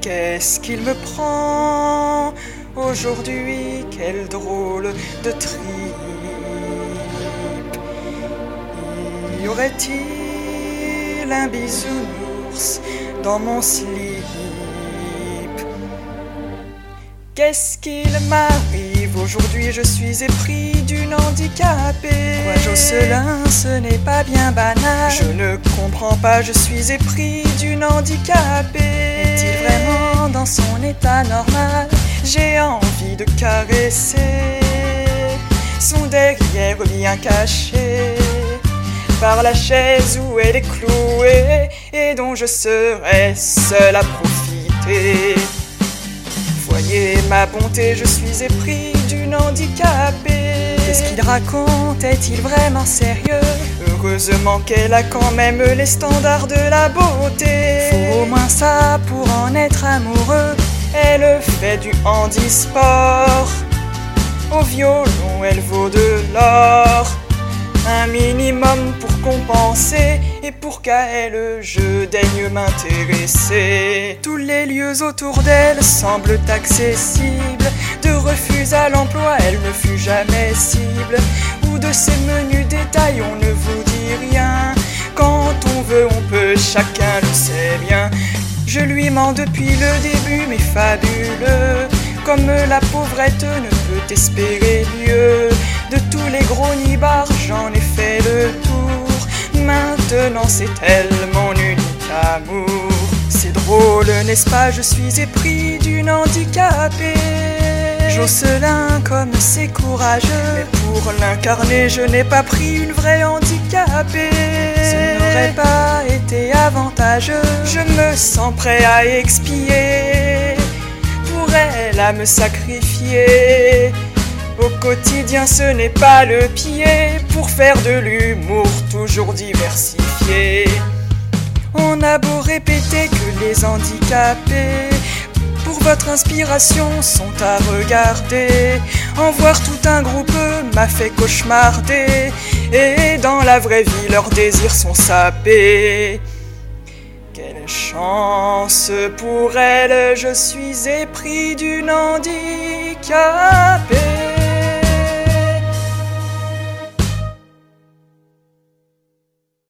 Qu'est-ce qu'il me prend aujourd'hui? Quel drôle de trip Y aurait-il un bisounours dans mon slip? Qu'est-ce qu'il m'arrive aujourd'hui? Je suis épris d'une handicapée. Quoi, Jocelyn, ce n'est pas bien banal. Je ne comprends pas, je suis épris d'une handicapée. Son état normal J'ai envie de caresser son derrière bien caché par la chaise où elle est clouée et dont je serai seul à profiter. Voyez ma bonté, je suis épris d'une handicapée. Qu'est-ce qu'il raconte? Est-il vraiment sérieux? Heureusement qu'elle a quand même les standards de la beauté. Faut au moins ça être amoureux. Elle fait du handisport. Au violon, elle vaut de l'or. Un minimum pour compenser et pour qu'à elle je daigne m'intéresser. Tous les lieux autour d'elle semblent accessibles. De refus à l'emploi, elle ne fut jamais cible. Ou de ces menus détails, on ne vous dit rien. Quand on veut, on peut, chacun. Depuis le début, mais fabuleux. Comme la pauvrette ne peut espérer mieux. De tous les gros nibards, j'en ai fait le tour. Maintenant, c'est elle mon unique amour. C'est drôle, n'est-ce pas? Je suis épris d'une handicapée. Jocelyn, comme c'est courageux. Mais pour l'incarner, je n'ai pas pris une vraie handicapée. Je me sens prêt à expier. Pour elle, à me sacrifier. Au quotidien, ce n'est pas le pied pour faire de l'humour toujours diversifié. On a beau répéter que les handicapés, pour votre inspiration, sont à regarder. En voir tout un groupe m'a fait cauchemarder. Et dans la vraie vie, leurs désirs sont sapés. Quelle chance pour elle, je suis épris d'une handicapée.